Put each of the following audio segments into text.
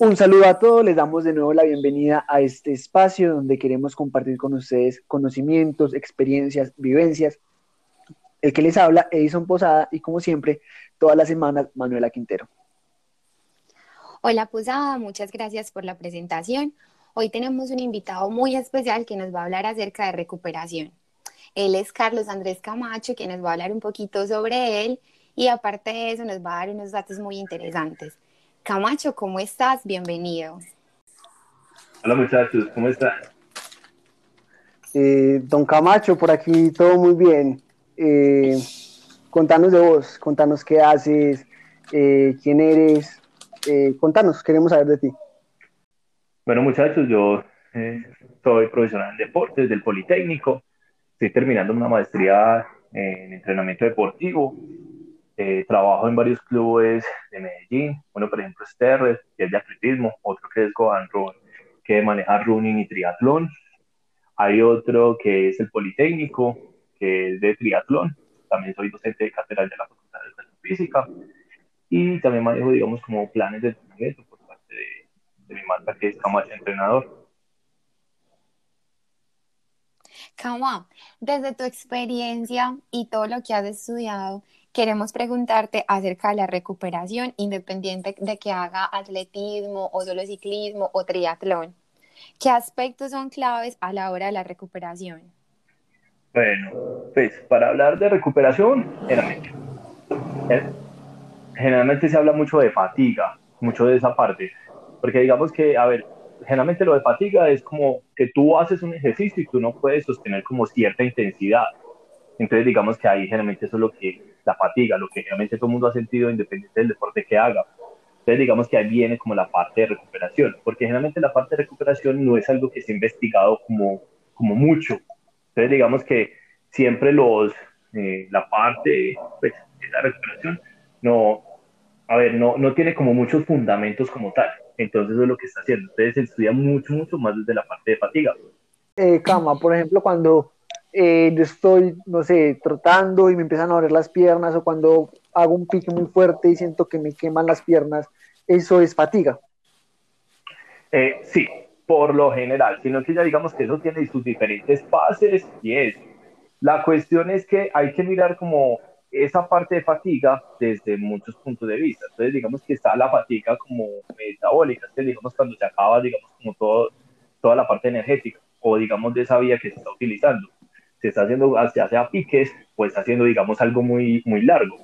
Un saludo a todos, les damos de nuevo la bienvenida a este espacio donde queremos compartir con ustedes conocimientos, experiencias, vivencias. El que les habla, Edison Posada, y como siempre, todas las semanas, Manuela Quintero. Hola Posada, muchas gracias por la presentación. Hoy tenemos un invitado muy especial que nos va a hablar acerca de recuperación. Él es Carlos Andrés Camacho, quien nos va a hablar un poquito sobre él y aparte de eso nos va a dar unos datos muy interesantes. Camacho, ¿cómo estás? Bienvenido. Hola muchachos, ¿cómo están? Eh, don Camacho, por aquí todo muy bien. Eh, contanos de vos, contanos qué haces, eh, quién eres, contanos, queremos saber de ti. Bueno muchachos, yo soy profesional en deportes del Politécnico, estoy terminando una maestría en entrenamiento deportivo eh, trabajo en varios clubes de Medellín, uno por ejemplo es Terres, que es de atletismo, otro que es Gohan Run, que maneja running y triatlón. Hay otro que es el Politécnico, que es de triatlón. También soy docente de catedral de la Facultad de Educación Física. Y también manejo, digamos, como planes de entrenamiento por parte de, de mi marca, que es Camacho Entrenador. Cama, desde tu experiencia y todo lo que has estudiado, queremos preguntarte acerca de la recuperación, independiente de que haga atletismo o solo ciclismo o triatlón. ¿Qué aspectos son claves a la hora de la recuperación? Bueno, pues para hablar de recuperación, generalmente, eh, generalmente se habla mucho de fatiga, mucho de esa parte, porque digamos que, a ver, generalmente lo de fatiga es como que tú haces un ejercicio y tú no puedes sostener como cierta intensidad. Entonces digamos que ahí generalmente eso es lo que la fatiga, lo que realmente todo el mundo ha sentido independiente del deporte que haga. Entonces digamos que ahí viene como la parte de recuperación, porque generalmente la parte de recuperación no es algo que se ha investigado como, como mucho. Entonces digamos que siempre los, eh, la parte pues, de la recuperación no, a ver, no, no tiene como muchos fundamentos como tal. Entonces eso es lo que está haciendo. Entonces se estudia mucho, mucho más desde la parte de fatiga. Eh, cama, por ejemplo, cuando eh, yo estoy, no sé, trotando y me empiezan a doler las piernas o cuando hago un pique muy fuerte y siento que me queman las piernas, ¿eso es fatiga? Eh, sí, por lo general, sino que ya digamos que eso tiene sus diferentes fases y es. La cuestión es que hay que mirar como esa parte de fatiga desde muchos puntos de vista. Entonces, digamos que está la fatiga como metabólica, que digamos cuando se acaba, digamos, como todo, toda la parte energética o digamos de esa vía que se está utilizando se está haciendo, ya sea piques, pues está haciendo, digamos, algo muy, muy largo.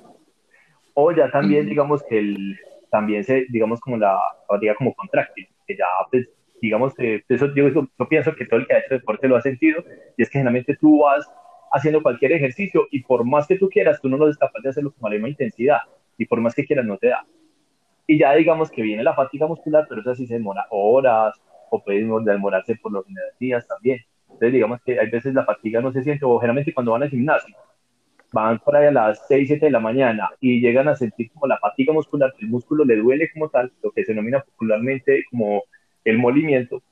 O ya también, digamos, que el, también se, digamos, como la fatiga como contráctil, que ya, pues, digamos, que eso yo, yo, pienso que todo el que ha hecho deporte lo ha sentido, y es que generalmente tú vas haciendo cualquier ejercicio y por más que tú quieras, tú no lo capaz de hacerlo con la misma intensidad, y por más que quieras, no te da. Y ya digamos que viene la fatiga muscular, pero eso sí se demora horas, o puede demorarse por los días también. Entonces, digamos que hay veces la fatiga no se siente, o generalmente cuando van al gimnasio, van por ahí a las 6, 7 de la mañana y llegan a sentir como la fatiga muscular, el músculo le duele como tal, lo que se denomina popularmente como el molimiento,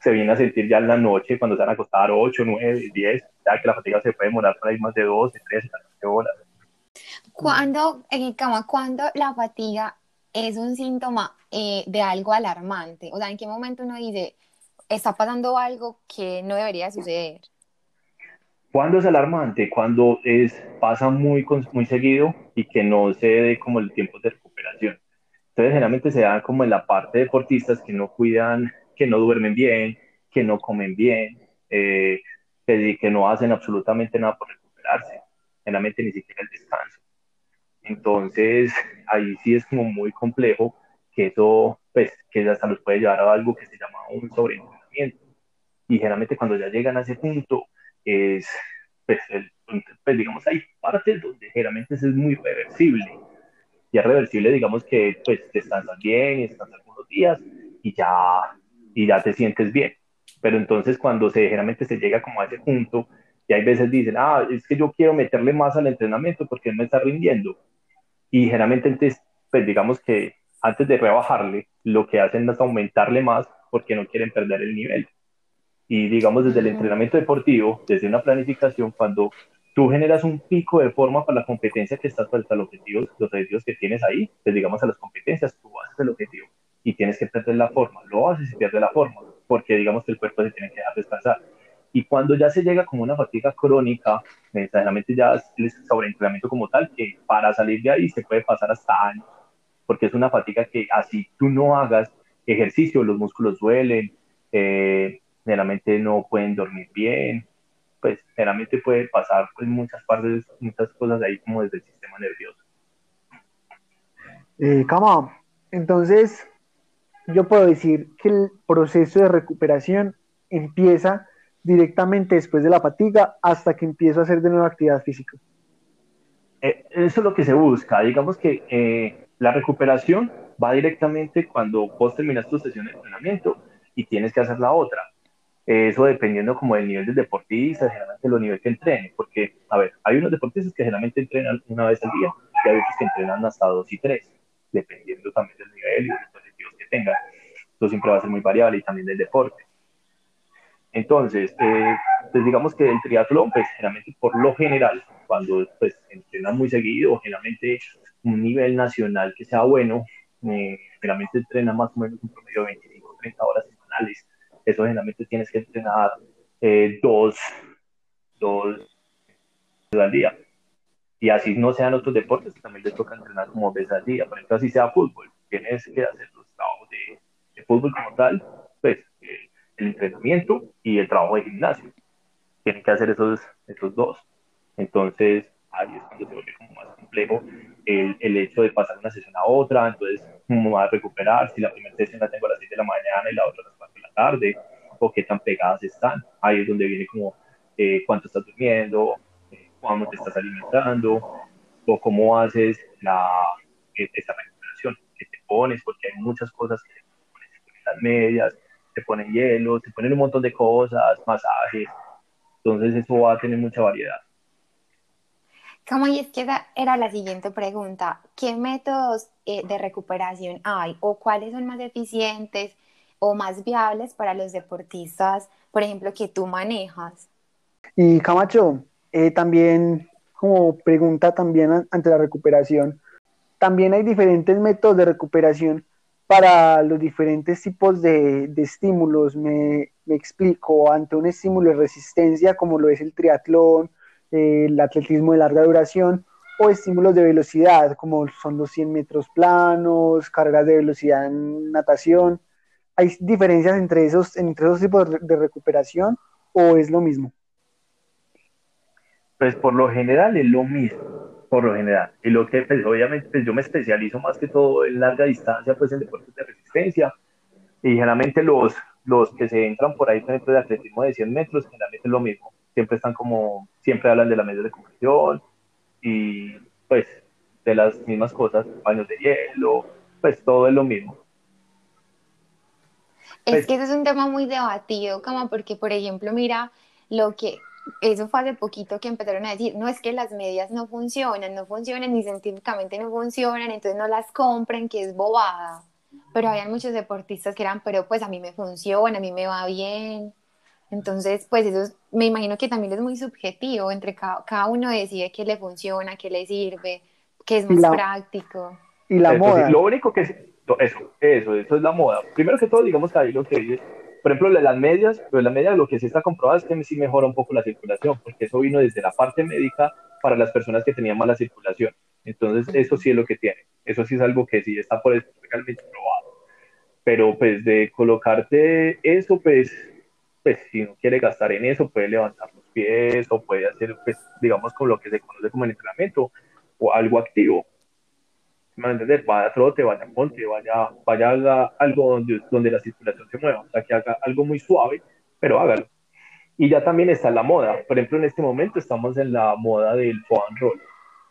se viene a sentir ya en la noche cuando se van a acostar 8, 9, 10, ya que la fatiga se puede demorar por ahí más de 12, 13, 14 horas. ¿Cuándo, en cama, cuando la fatiga es un síntoma eh, de algo alarmante? O sea, ¿en qué momento uno dice, está pasando algo que no debería suceder. ¿Cuándo es alarmante? Cuando es, pasa muy, muy seguido y que no se dé como el tiempo de recuperación. Entonces, generalmente se da como en la parte de deportistas que no cuidan, que no duermen bien, que no comen bien, eh, que, no hacen absolutamente nada por recuperarse, generalmente ni siquiera el descanso. Entonces, ahí sí es como muy complejo que eso, pues, que hasta los puede llevar a algo que se llama un sobreentrenamiento y generalmente cuando ya llegan a ese punto, es, pues, pues, digamos, hay partes donde generalmente es muy reversible. Ya reversible, digamos que pues descansas bien descansas algunos días y ya, y ya te sientes bien. Pero entonces cuando se, generalmente se llega como a ese punto, y hay veces dicen, ah, es que yo quiero meterle más al entrenamiento porque él me está rindiendo. Y generalmente pues digamos que antes de rebajarle, lo que hacen es aumentarle más porque no quieren perder el nivel. Y digamos, desde el entrenamiento deportivo, desde una planificación, cuando tú generas un pico de forma para la competencia que estás para los objetivos, los objetivos que tienes ahí, pues digamos a las competencias, tú haces el objetivo y tienes que perder la forma, lo haces y pierdes la forma, porque digamos que el cuerpo se tiene que dejar descansar. Y cuando ya se llega como una fatiga crónica, necesariamente ya es sobreentrenamiento como tal, que para salir de ahí se puede pasar hasta años, porque es una fatiga que así tú no hagas ejercicio, los músculos duelen, eh, generalmente no pueden dormir bien, pues generalmente puede pasar muchas partes, muchas cosas ahí como desde el sistema nervioso. Eh, entonces yo puedo decir que el proceso de recuperación empieza directamente después de la fatiga hasta que empiezo a hacer de nuevo actividad física. Eh, eso es lo que se busca. Digamos que eh, la recuperación va directamente cuando vos terminas tu sesión de entrenamiento y tienes que hacer la otra. Eso dependiendo como del nivel del deportista, generalmente los niveles que entrene, porque, a ver, hay unos deportistas que generalmente entrenan una vez al día y hay otros que entrenan hasta dos y tres, dependiendo también del nivel y de los objetivos que tengan. Esto siempre va a ser muy variable y también del deporte. Entonces, eh, pues digamos que el triatlón, pues generalmente por lo general, cuando pues entrena muy seguido, generalmente un nivel nacional que sea bueno, eh, generalmente entrena más o menos un promedio de 25 30 horas semanales eso generalmente tienes que entrenar eh, dos, dos al día. Y así no sean otros deportes, también les toca entrenar como veces al día. Por ejemplo, así sea fútbol, tienes que hacer los trabajos de, fútbol como tal, pues eh, el entrenamiento y el trabajo de gimnasio. Tienen que hacer esos, esos dos. Entonces, ahí es cuando se vuelve como más complejo el, el, hecho de pasar una sesión a otra, entonces cómo va a recuperar, si la primera sesión la tengo a las 6 de la mañana y la otra a las 4 de la tarde, o qué tan pegadas están. Ahí es donde viene como eh, cuánto estás durmiendo, eh, cuándo te estás alimentando, o cómo haces la, eh, esta recuperación, que te pones, porque hay muchas cosas que te pones, las medias, te ponen hielo, te ponen un montón de cosas, masajes, entonces eso va a tener mucha variedad. Como y es que esa era la siguiente pregunta, ¿qué métodos eh, de recuperación hay o cuáles son más eficientes o más viables para los deportistas, por ejemplo, que tú manejas? Y Camacho, eh, también como pregunta también ante la recuperación, también hay diferentes métodos de recuperación para los diferentes tipos de, estímulos. Me, me, explico, ante un estímulo de resistencia como lo es el triatlón, el atletismo de larga duración o estímulos de velocidad, como son los 100 metros planos, carreras de velocidad en natación. ¿Hay diferencias entre esos, entre esos tipos de recuperación o es lo mismo? Pues por lo general es lo mismo, por lo general. Y lo que, pues, obviamente, pues, yo me especializo más que todo en larga distancia, pues en deportes de resistencia. Y generalmente los, los que se entran por ahí, por ejemplo, de atletismo de 100 metros, generalmente es lo mismo siempre están como, siempre hablan de la medida de compresión y pues de las mismas cosas, baños de hielo, pues todo es lo mismo. Es pues que ese es un tema muy debatido, como porque, por ejemplo, mira, lo que, eso fue hace poquito que empezaron a decir, no es que las medias no funcionan, no funcionan ni científicamente no funcionan, entonces no las compren, que es bobada. Pero había muchos deportistas que eran, pero pues a mí me funciona, a mí me va bien. Entonces, pues eso me imagino que también es muy subjetivo, entre cada, uno decide qué le funciona, qué le sirve, qué es más práctico. Y la moda. lo único que es, eso, eso, eso es la moda. Primero que todo, digamos que ahí lo que dice, por ejemplo, las medias, pero las medias lo que sí está comprobado es que sí mejora un poco la circulación, porque eso vino desde la parte médica para las personas que tenían mala circulación. Entonces, eso sí es lo que tiene. Eso sí es algo que sí está por realmente probado. Pero pues de colocarte eso, pues pues si no quiere gastar en eso, puede levantar los pies o puede hacer, pues, digamos, con lo que se conoce como el entrenamiento o algo activo. ¿Me entender? Vaya a trote, vaya a monte, vaya, vaya algo donde, donde la circulación se mueva, o sea, que haga algo muy suave, pero hágalo. Y ya también está la moda. Por ejemplo, en este momento estamos en la moda del foam roll.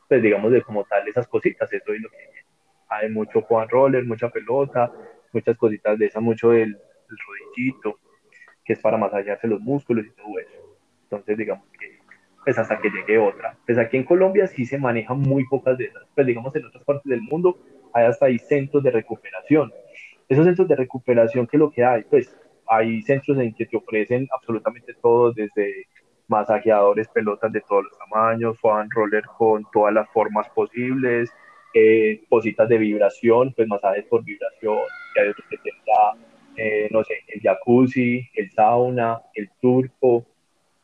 Pues digamos de como tal esas cositas, eso es lo que hay mucho foam roller, mucha pelota, muchas cositas de esas, mucho del, del rodillito que es para masajearse los músculos y todo eso. Entonces, digamos que, pues hasta que llegue otra. Pues aquí en Colombia sí se manejan muy pocas de esas, pues digamos en otras partes del mundo hay hasta ahí centros de recuperación. Esos centros de recuperación, ¿qué es lo que hay? Pues hay centros en que te ofrecen absolutamente todo, desde masajeadores, pelotas de todos los tamaños, fan roller con todas las formas posibles, eh, cositas de vibración, pues masajes por vibración, y hay otros que tienen eh, no sé, el jacuzzi, el sauna, el turco,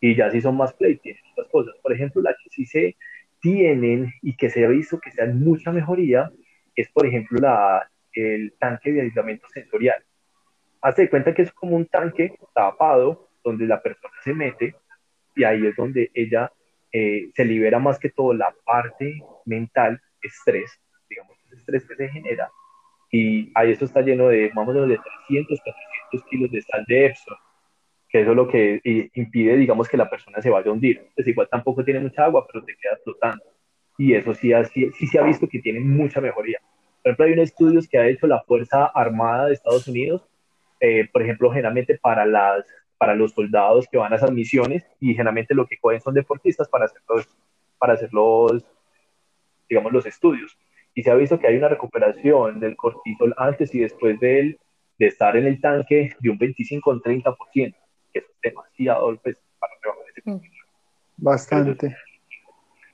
y ya si son más play, tienen otras cosas. Por ejemplo, la que sí se tienen y que se ha visto que sean mucha mejoría es, por ejemplo, la, el tanque de aislamiento sensorial. Hace cuenta que es como un tanque tapado donde la persona se mete y ahí es donde ella eh, se libera más que todo la parte mental, estrés, digamos, ese estrés que se genera. Y ahí eso está lleno de, vamos a de 300, 400 kilos de sal de Epsom, que eso es lo que impide, digamos, que la persona se vaya a hundir. Pues igual tampoco tiene mucha agua, pero te queda flotando. Y eso sí, sí, sí se ha visto que tiene mucha mejoría. Por ejemplo, hay unos estudios que ha hecho la Fuerza Armada de Estados Unidos, eh, por ejemplo, generalmente para, las, para los soldados que van a esas misiones y generalmente lo que cogen son deportistas para hacer los, para hacer los, digamos, los estudios. Y se ha visto que hay una recuperación del cortisol antes y después de, de estar en el tanque de un 25 o 30%, que eso es demasiado pues, para trabajar ese mm. Bastante.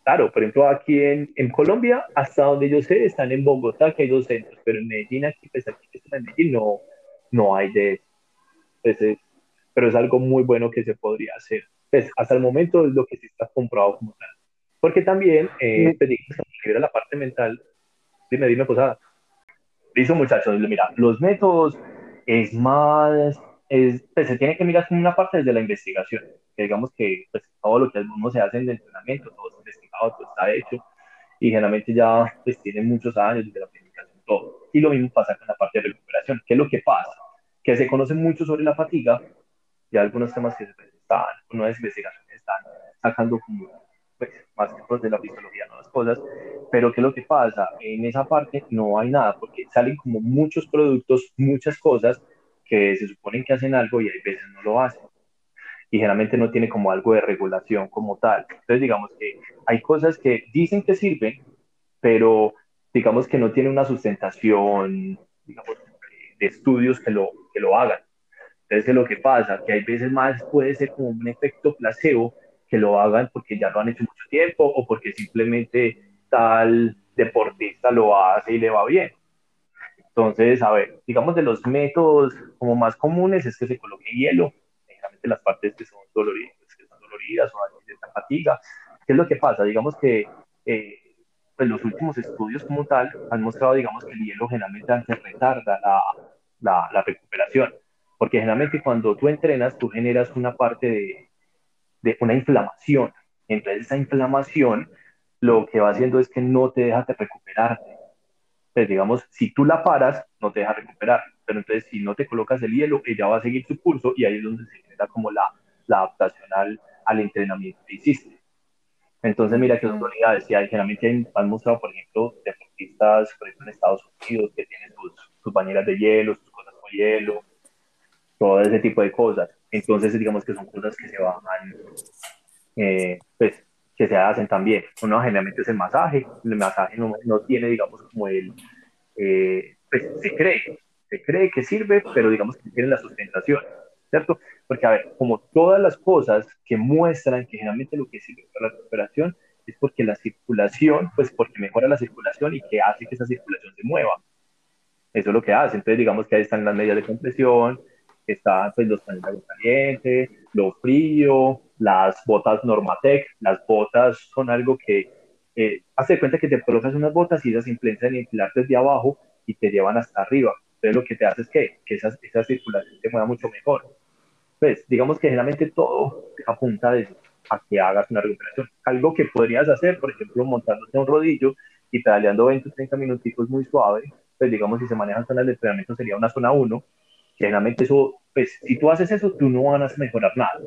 Claro, por ejemplo, aquí en, en, Colombia, hasta donde yo sé, están en Bogotá, que hay dos centros, pero en Medellín, aquí, pues aquí en Medellín, no, no hay de eso. pero es algo muy bueno que se podría hacer. Pues hasta el momento es lo que sí está comprobado como tal. Porque también, eh, pues, la parte mental, dime, dime, posada. Listo, muchachos, mira, los métodos es más, es, pues se tiene que mirar como una parte desde la investigación, que digamos que pues, todo lo que uno se hace en el entrenamiento, todo es investigado, todo está hecho, y generalmente ya pues tiene muchos años desde la planificación, todo. Y lo mismo pasa con la parte de recuperación. ¿Qué es lo que pasa? Que se conoce mucho sobre la fatiga y algunos temas que se están, unas investigaciones están sacando como pues, más que de la fisiología, no las cosas, pero ¿qué es lo que pasa? En esa parte no hay nada, porque salen como muchos productos, muchas cosas que se suponen que hacen algo y hay veces no lo hacen. Y generalmente no tiene como algo de regulación como tal. Entonces, digamos que hay cosas que dicen que sirven, pero digamos que no tiene una sustentación, digamos, de estudios que lo, que lo hagan. Entonces, ¿qué es lo que pasa? Que hay veces más puede ser como un efecto placebo que lo hagan porque ya lo han hecho mucho tiempo o porque simplemente tal deportista lo hace y le va bien. Entonces, a ver, digamos de los métodos como más comunes es que se coloque hielo, generalmente las partes que son doloridas, que son doloridas o cierta fatiga. ¿Qué es lo que pasa? Digamos que eh, pues los últimos estudios como tal han mostrado, digamos, que el hielo generalmente retarda la, la, la recuperación, porque generalmente cuando tú entrenas, tú generas una parte de, de una inflamación. Entonces esa inflamación lo que va haciendo es que no te deja de recuperarte. Pues digamos, si tú la paras, no te deja recuperar. Pero entonces si no te colocas el hielo, ella va a seguir su curso y ahí es donde se genera como la, la adaptación al, al, entrenamiento que hiciste. Entonces mira que son unidades. Y generalmente han mostrado, por ejemplo, deportistas, por ejemplo, en Estados Unidos, que tienen sus, sus bañeras de hielo, sus cosas con hielo, todo ese tipo de cosas. Entonces, digamos que son cosas que se van, eh, pues, que se hacen también. Uno generalmente es el masaje, el masaje no, no tiene, digamos, como el, eh, pues, se cree, se cree que sirve, pero digamos que tiene la sustentación, ¿cierto? Porque, a ver, como todas las cosas que muestran que generalmente lo que sirve para la recuperación es porque la circulación, pues porque mejora la circulación y que hace que esa circulación se mueva. Eso es lo que hace. Entonces, digamos que ahí están las medidas de compresión, están pues los paños de agua caliente, lo frío, las botas Normatec, las botas son algo que eh, hace cuenta que te colocas unas botas y esas influencian en inflar desde abajo y te llevan hasta arriba. Entonces lo que te hace es que, que esa, esa circulación te mueva mucho mejor. Pues digamos que generalmente todo apunta a que hagas una recuperación. Algo que podrías hacer, por ejemplo, montándote un rodillo y pedaleando 20 o 30 minutitos muy suave, pues digamos si se manejan zonas de entrenamiento sería una zona 1, generalmente eso, pues si tú haces eso, tú no vas a mejorar nada.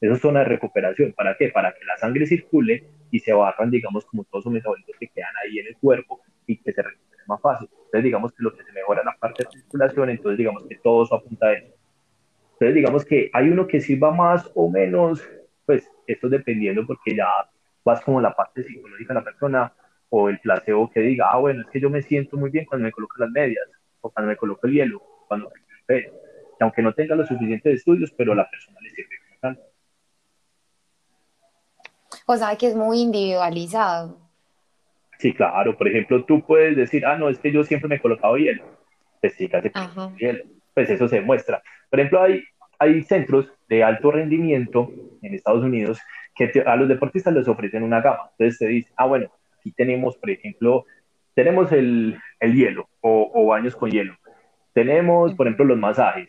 Eso es zona de recuperación. ¿Para qué? Para que la sangre circule y se barran, digamos, como todos los metabolitos que quedan ahí en el cuerpo y que se recupere más fácil. Entonces, digamos que lo que se mejora es la parte de circulación, entonces, digamos que todo eso apunta a eso. Entonces, digamos que hay uno que sirva más o menos, pues esto dependiendo porque ya vas como la parte psicológica de la persona o el placebo que diga, ah, bueno, es que yo me siento muy bien cuando me coloco las medias o cuando me coloco el hielo, cuando que aunque no tenga los suficientes estudios, pero la persona le sirve como O sea, que es muy individualizado. Sí, claro. Por ejemplo, tú puedes decir, ah, no, es que yo siempre me he colocado hielo. Pues sí, casi hielo. pues eso se demuestra. Por ejemplo, hay, hay centros de alto rendimiento en Estados Unidos que a los deportistas les ofrecen una gama. Entonces te dice, ah, bueno, aquí tenemos, por ejemplo, tenemos el, el hielo o, o, baños con hielo. Tenemos, por ejemplo, los masajes.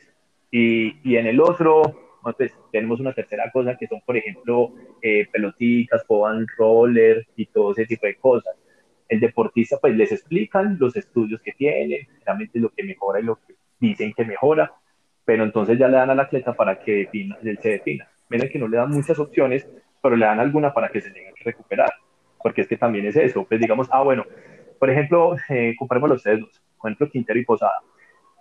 Y, y en el otro, pues tenemos una tercera cosa que son, por ejemplo, eh, pelotitas, foban roller y todo ese tipo de cosas. El deportista, pues les explican los estudios que tiene, realmente lo que mejora y lo que dicen que mejora, pero entonces ya le dan al atleta para que defina, él se defina. Miren que no le dan muchas opciones, pero le dan alguna para que se tenga que recuperar, porque es que también es eso. Pues digamos, ah, bueno, por ejemplo, eh, comparemos los dos, por ejemplo, Quintero y Posada.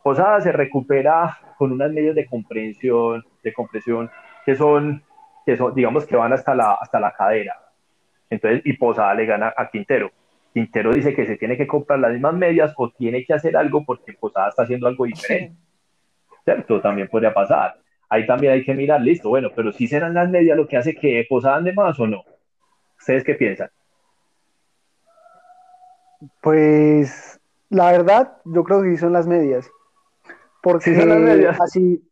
Posada se recupera con unas medidas de compresión, de compresión que son, que son, digamos que van hasta la, hasta la cadera. Entonces, y Posada le gana a Quintero. Quintero dice que se tiene que comprar las mismas medias o tiene que hacer algo porque Posada está haciendo algo diferente. ¿Cierto? También podría pasar. Ahí también hay que mirar, listo, bueno, pero si serán las medias lo que hace que Posada ande más o no. ¿Ustedes qué piensan? Pues la verdad, yo creo que sí son las medias. Porque son las medias. así,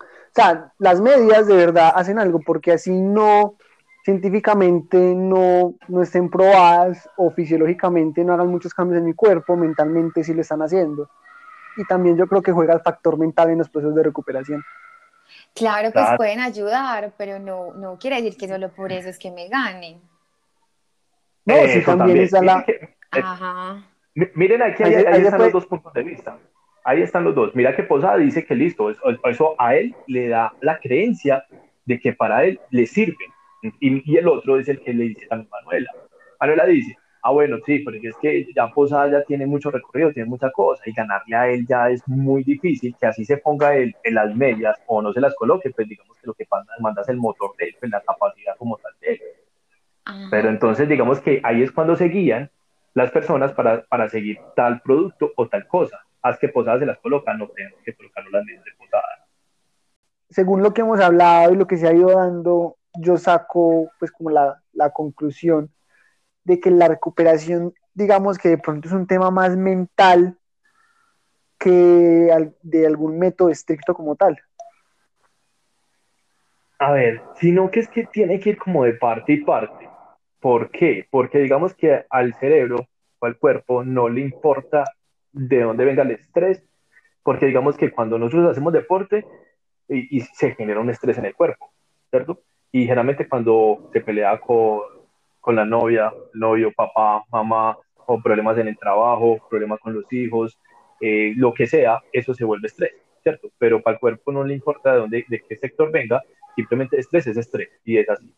o sea, las medias de verdad hacen algo porque así no, científicamente no, no estén probadas o fisiológicamente no hagan muchos cambios en mi cuerpo, mentalmente sí lo están haciendo. Y también yo creo que juega el factor mental en los procesos de recuperación. Claro, pues pueden ayudar, pero no, no quiere decir que solo por eso es que me ganen. No, sí, también, está la... Ajá. Miren aquí, ahí, ahí, están los dos puntos de vista. Ahí están los dos. Mira que Posada dice que listo, eso, eso a él le da la creencia de que para él le sirve. Y, y, el otro es el que le dice a Manuela. Manuela dice, ah, bueno, sí, porque es que ya Posada ya tiene mucho recorrido, tiene mucha cosa, y ganarle a él ya es muy difícil, que así se ponga él en las medias o no se las coloque, pues digamos que lo que pasa, manda es el motor de él, pues la capacidad como tal de él. Pero entonces digamos que ahí es cuando se guían las personas para, para seguir tal producto o tal cosa. Haz que Posada se las coloca, no tenemos que colocarlo las medias de Posada. Según lo que hemos hablado y lo que se ha ido dando, yo saco pues como la, la conclusión de que la recuperación, digamos que de pronto es un tema más mental que de algún método estricto como tal. A ver, sino que es que tiene que ir como de parte y parte. ¿Por qué? Porque digamos que al cerebro o al cuerpo no le importa de dónde venga el estrés, porque digamos que cuando nosotros hacemos deporte y, se genera un estrés en el cuerpo, ¿cierto? Y generalmente cuando se pelea con, con la novia, novio, papá, mamá, o problemas en el trabajo, problemas con los hijos, eh, lo que sea, eso se vuelve estrés, ¿cierto? Pero para el cuerpo no le importa de dónde, de qué sector venga, simplemente estrés es estrés y es así.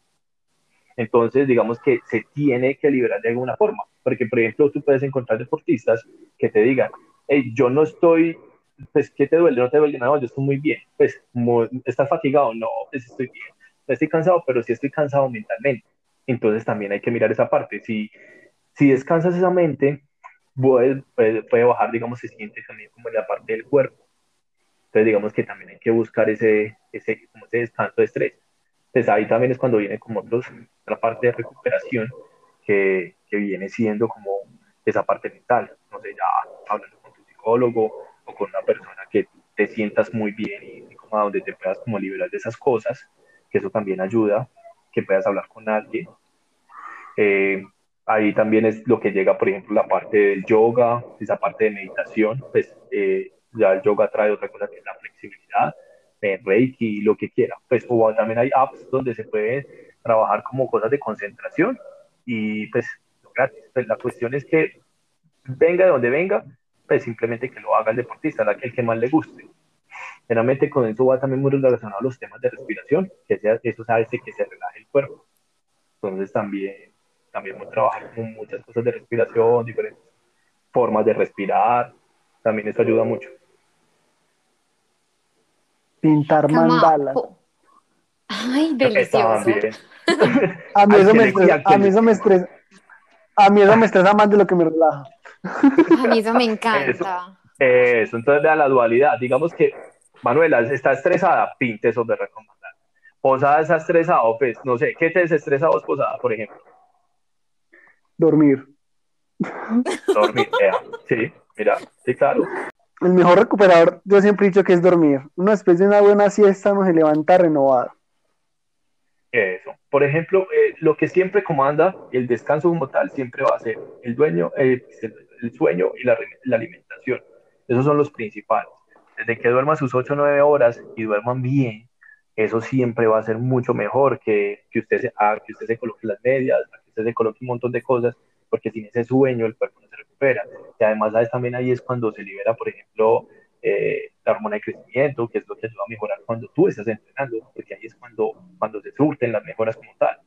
Entonces, digamos que se tiene que liberar de alguna forma, porque por ejemplo, tú puedes encontrar deportistas que te digan, hey, yo no estoy, pues, ¿qué te duele? No te duele nada, yo estoy muy bien, pues, ¿estás fatigado? No, pues estoy bien, no estoy cansado, pero sí estoy cansado mentalmente. Entonces también hay que mirar esa parte. Si, si descansas esa mente, puede, puede, bajar, digamos, se siente también como en la parte del cuerpo. Entonces, digamos que también hay que buscar ese, ese, como ese descanso de estrés. Entonces ahí también es cuando viene como otros, la parte de recuperación que, que, viene siendo como esa parte mental. No sé, ya hablando con tu psicólogo o con una persona que te sientas muy bien y, como a donde te puedas como liberar de esas cosas, que eso también ayuda, que puedas hablar con alguien. Eh, ahí también es lo que llega, por ejemplo, la parte del yoga, esa parte de meditación, pues eh, ya el yoga trae otra cosa que es la flexibilidad, Reiki, lo que quiera. Pues, o también hay apps donde se puede trabajar como cosas de concentración y pues gratis. Pues, la cuestión es que venga de donde venga, pues simplemente que lo haga el deportista, el que más le guste. Generalmente con eso va también muy relacionado a los temas de respiración, que sea, eso hace que se relaje el cuerpo. Entonces también, también a trabajar con muchas cosas de respiración, diferentes formas de respirar, también eso ayuda mucho pintar mandalas. Ay, delicioso. a, mí eso me estresa, a mí eso me estresa. A mí eso me estresa más de lo que me relaja. A mí eso me encanta. Eso, entonces vea la dualidad. Digamos que Manuela está estresada, pinte eso de recomendar. Posada está estresado, pues no sé, ¿qué te desestresa vos, Posada, por ejemplo? Dormir. Dormir, sí, mira, sí, claro. El mejor recuperador, yo siempre he dicho que es dormir. Uno después de una buena siesta no se levanta renovado. Eso. Por ejemplo, eh, lo que siempre comanda el descanso como tal siempre va a ser el, dueño, el, sueño y la, la, alimentación. Esos son los principales. Desde que duerman sus 8 o 9 horas y duerman bien, eso siempre va a ser mucho mejor que, que, usted, se, ah, que usted se coloque las medias, que usted se coloque un montón de cosas, porque sin ese sueño el cuerpo no recupera. Y además, ¿sabes? también ahí es cuando se libera, por ejemplo, eh, la hormona de crecimiento, que es lo que ayuda a mejorar cuando tú estás entrenando, porque ahí es cuando, cuando se surten las mejoras como tal.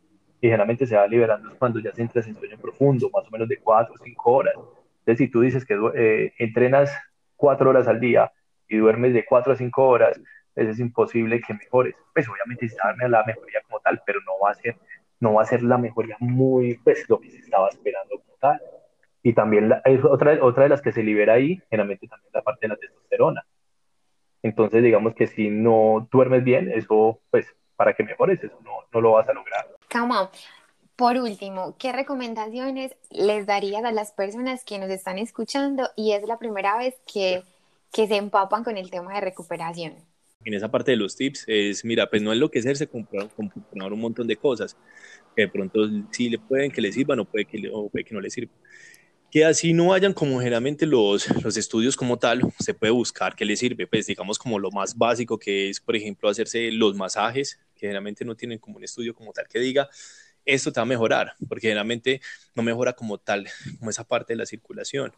Y generalmente se va liberando cuando ya se entras en sueño profundo, más o menos de 4 o 5 horas. Entonces, si tú dices que eh, entrenas 4 horas al día y duermes de 4 a 5 horas, pues es imposible que mejores. Pues obviamente se darme la mejoría como tal, pero no va a ser, no va a ser la mejoría muy, pues lo que se estaba esperando como tal. Y también es otra, otra de las que se libera ahí, generalmente también la parte de la testosterona. Entonces, digamos que si no duermes bien, eso, pues, para que mejores, eso no, no lo vas a lograr. Come Por último, ¿qué recomendaciones les darías a las personas que nos están escuchando y es la primera vez que, que se empapan con el tema de recuperación? En esa parte de los tips es, mira, pues no es lo que hacerse comprar, comprar un montón de cosas, que de pronto sí le pueden que le sirvan o puede que, o puede que no le sirvan que así no hayan como generalmente los, los estudios como tal, se puede buscar qué le sirve, pues digamos como lo más básico que es, por ejemplo, hacerse los masajes, que generalmente no tienen como un estudio como tal que diga, esto te va a mejorar, porque generalmente no mejora como tal, como esa parte de la circulación.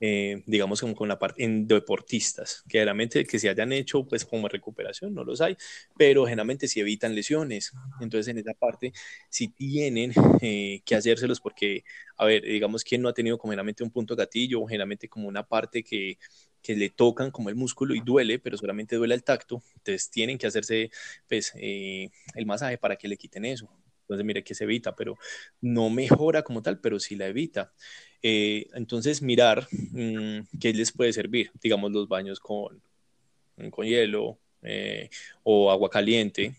Eh, digamos como con la parte en deportistas, que generalmente que se hayan hecho pues como recuperación, no los hay, pero generalmente si evitan lesiones. Entonces en esa parte si tienen eh, que hacérselos porque, a ver, digamos que no ha tenido como generalmente un punto gatillo o generalmente como una parte que, que le tocan como el músculo y duele, pero solamente duele el tacto, entonces tienen que hacerse pues eh, el masaje para que le quiten eso. Entonces, mire que se evita, pero no mejora como tal, pero sí la evita. Eh, entonces, mirar mm, qué les puede servir, digamos, los baños con, con hielo eh, o agua caliente.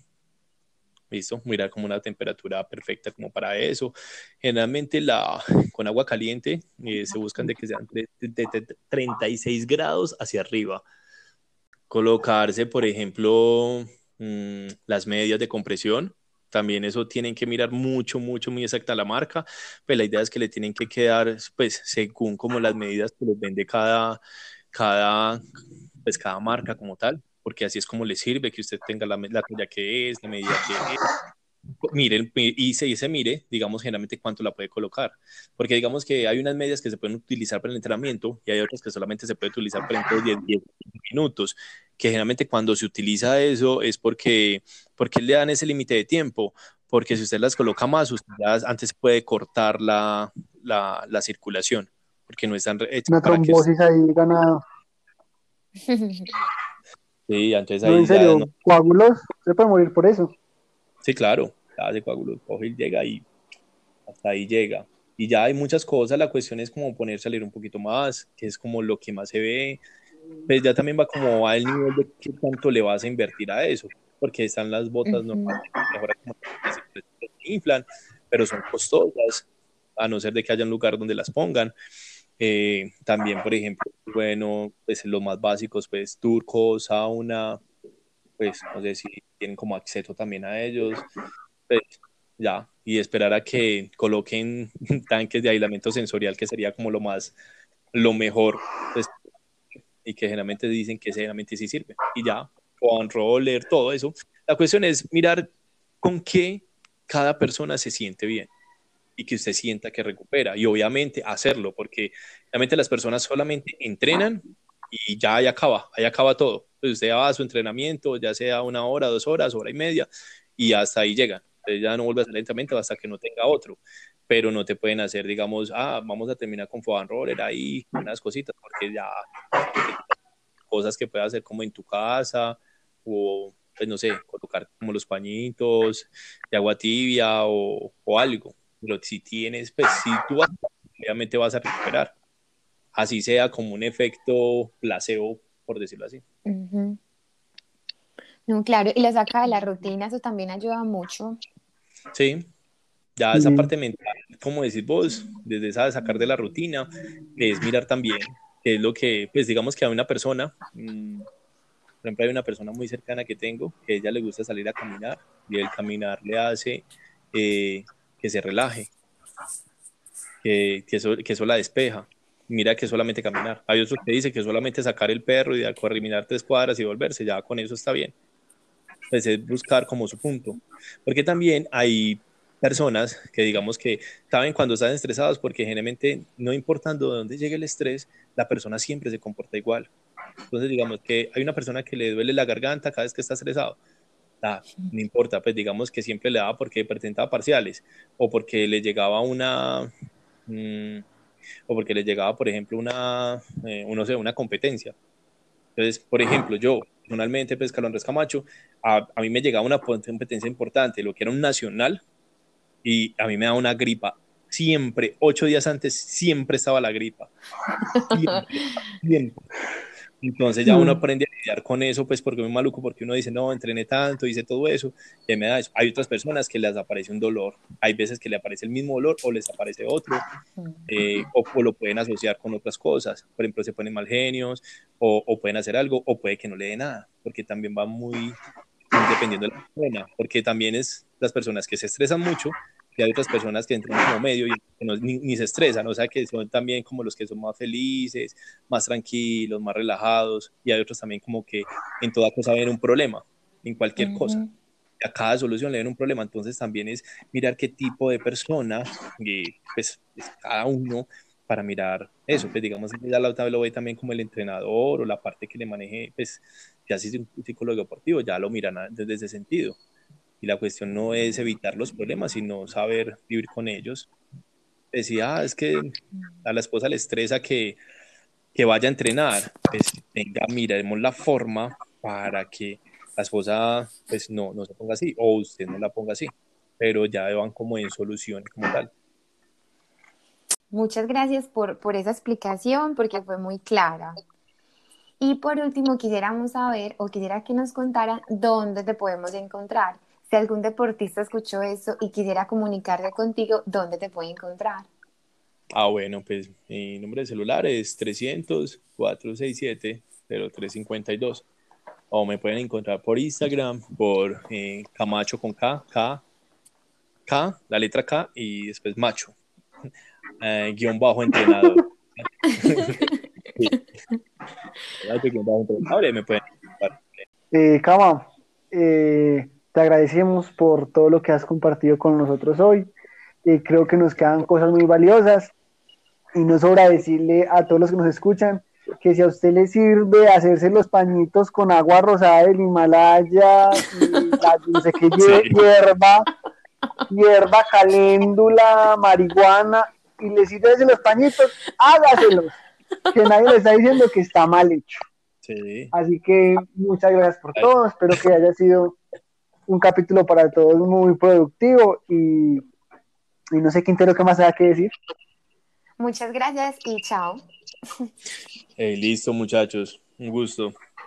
¿Listo? Mirar como una temperatura perfecta como para eso. Generalmente la, con agua caliente eh, se buscan de que sean de, 36 grados hacia arriba. Colocarse, por ejemplo, mm, las medias de compresión también eso tienen que mirar mucho, mucho, muy exacta la marca, pues la idea es que le tienen que quedar, pues, según como las medidas que les vende cada, cada, pues, cada marca como tal, porque así es como le sirve que usted tenga la, la talla que es, la medida que es, miren y se, se mire, digamos, generalmente cuánto la puede colocar. Porque digamos que hay unas medias que se pueden utilizar para el entrenamiento y hay otras que solamente se puede utilizar para el 10, 10 minutos. Que generalmente cuando se utiliza eso es porque, porque le dan ese límite de tiempo. Porque si usted las coloca más, usted antes puede cortar la, la, la circulación. Porque no están hechas. Una trombosis ahí ganada. Sí, entonces ahí. en serio, coágulos, se puede morir por eso. Sí, claro, hace coágulos, coge y llega y hasta ahí llega. Y ya hay muchas cosas, la cuestión es como ponerse a leer un poquito más, que es como lo que más se ve. Pues ya también va como al nivel de qué tanto le vas a invertir a eso, porque están las botas normales, que se inflan, pero son costosas, a no ser de que haya un lugar donde las pongan. Eh, también, por ejemplo, bueno, pues los más básicos, pues turco, sauna, pues no sé si tienen como acceso también a ellos, pues ya, y esperar a que coloquen tanques de aislamiento sensorial, que sería como lo más, lo mejor, pues, y que generalmente dicen que generalmente sí sirve, y ya, con roller, todo eso. La cuestión es mirar con qué cada persona se siente bien y que usted sienta que recupera, y obviamente hacerlo, porque realmente las personas solamente entrenan y ya ahí acaba, ahí acaba todo. Pues usted va a su entrenamiento, ya sea una hora, dos horas, hora y media, y hasta ahí llegan. Entonces ya no vuelve a salir lentamente hasta que no tenga otro. Pero no te pueden hacer, digamos, ah, vamos a terminar con Foban Roller ahí, unas cositas, porque ya cosas que puedes hacer como en tu casa, o pues no sé, colocar como los pañitos de agua tibia o, o algo. Pero si tienes, pues si tú vas, obviamente vas a recuperar así sea como un efecto placebo, por decirlo así. No, claro, y lo saca de la rutina, eso también ayuda mucho. Sí, ya esa parte mental, como decís vos, desde esa de sacar de la rutina, es mirar también que es lo que, pues digamos que hay una persona, mm, por ejemplo, hay una persona muy cercana que tengo, que a ella le gusta salir a caminar y el caminar le hace eh, que se relaje, que, que, eso, que eso la despeja. Mira que solamente caminar. Hay otros que dicen que solamente sacar el perro y de caminar tres cuadras y volverse, ya con eso está bien. Pues es buscar como su punto. Porque también hay personas que digamos que saben cuando están estresados porque generalmente no importando de dónde llegue el estrés, la persona siempre se comporta igual. Entonces digamos que hay una persona que le duele la garganta cada vez que está estresado. Ah, no importa, pues digamos que siempre le daba porque presentaba parciales o porque le llegaba una... Mm, o porque le llegaba, por ejemplo, una, eh, uno sé, una competencia. Entonces, por ejemplo, yo personalmente, pues Carlos Andrés Camacho, a, a, mí me llegaba una competencia importante, lo que era un nacional, y a mí me da una gripa. Siempre, ocho días antes, siempre estaba la gripa. Siempre, Entonces ya uno mm. aprende lidiar con eso, pues porque es maluco, porque uno dice, no, entrené tanto, hice todo eso, y me da eso. Hay otras personas que les aparece un dolor, hay veces que le aparece el mismo dolor o les aparece otro, eh, o, lo pueden asociar con otras cosas. Por ejemplo, se ponen mal genios, o, o, pueden hacer algo, o puede que no le dé nada, porque también va muy dependiendo de la persona, porque también es las personas que se estresan mucho, y hay otras personas que entran como medio y ni, se estresan, o sea que son también como los que son más felices, más tranquilos, más relajados, y hay otros también como que en toda cosa ven un problema, en cualquier cosa. A cada solución le ven un problema, entonces también es mirar qué tipo de persona, y pues, cada uno para mirar eso, pues digamos, ya la otra lo ve también como el entrenador o la parte que le maneje, pues ya si es un psicólogo deportivo, ya lo miran desde ese sentido la cuestión no es evitar los problemas, sino saber vivir con ellos. Decía, ah, es que a la esposa le estresa que, que vaya a entrenar, pues venga, miremos la forma para que la esposa pues no, no se ponga así, o usted no la ponga así, pero ya van como en solución como tal. Muchas gracias por, por esa explicación, porque fue muy clara. Y por último, quisiéramos saber o quisiera que nos contaran dónde te podemos encontrar si algún deportista escuchó eso y quisiera comunicarse contigo, ¿dónde te puede encontrar? Ah, bueno, pues mi número de celular es 300-467-0352. O me pueden encontrar por Instagram, por eh, Camacho con K, K, K, la letra K y después Macho, eh, guion bajo entrenador. me pueden Eh, Cama, eh, te agradecemos por todo lo que has compartido con nosotros hoy. y creo que nos quedan cosas muy valiosas y no sobra decirle a todos los que nos escuchan que si a usted le sirve hacerse los pañitos con agua rosada del Himalaya y la, no sé qué hierba, hierba, caléndula, marihuana y le sirve hacer los pañitos, hágaselos, que nadie le está diciendo que está mal hecho. Así que muchas gracias por todo, espero que haya sido un capítulo para todos muy productivo y, y no sé, Quintero, ¿qué más hay que decir? Muchas gracias y chao. listo, muchachos. Un gusto.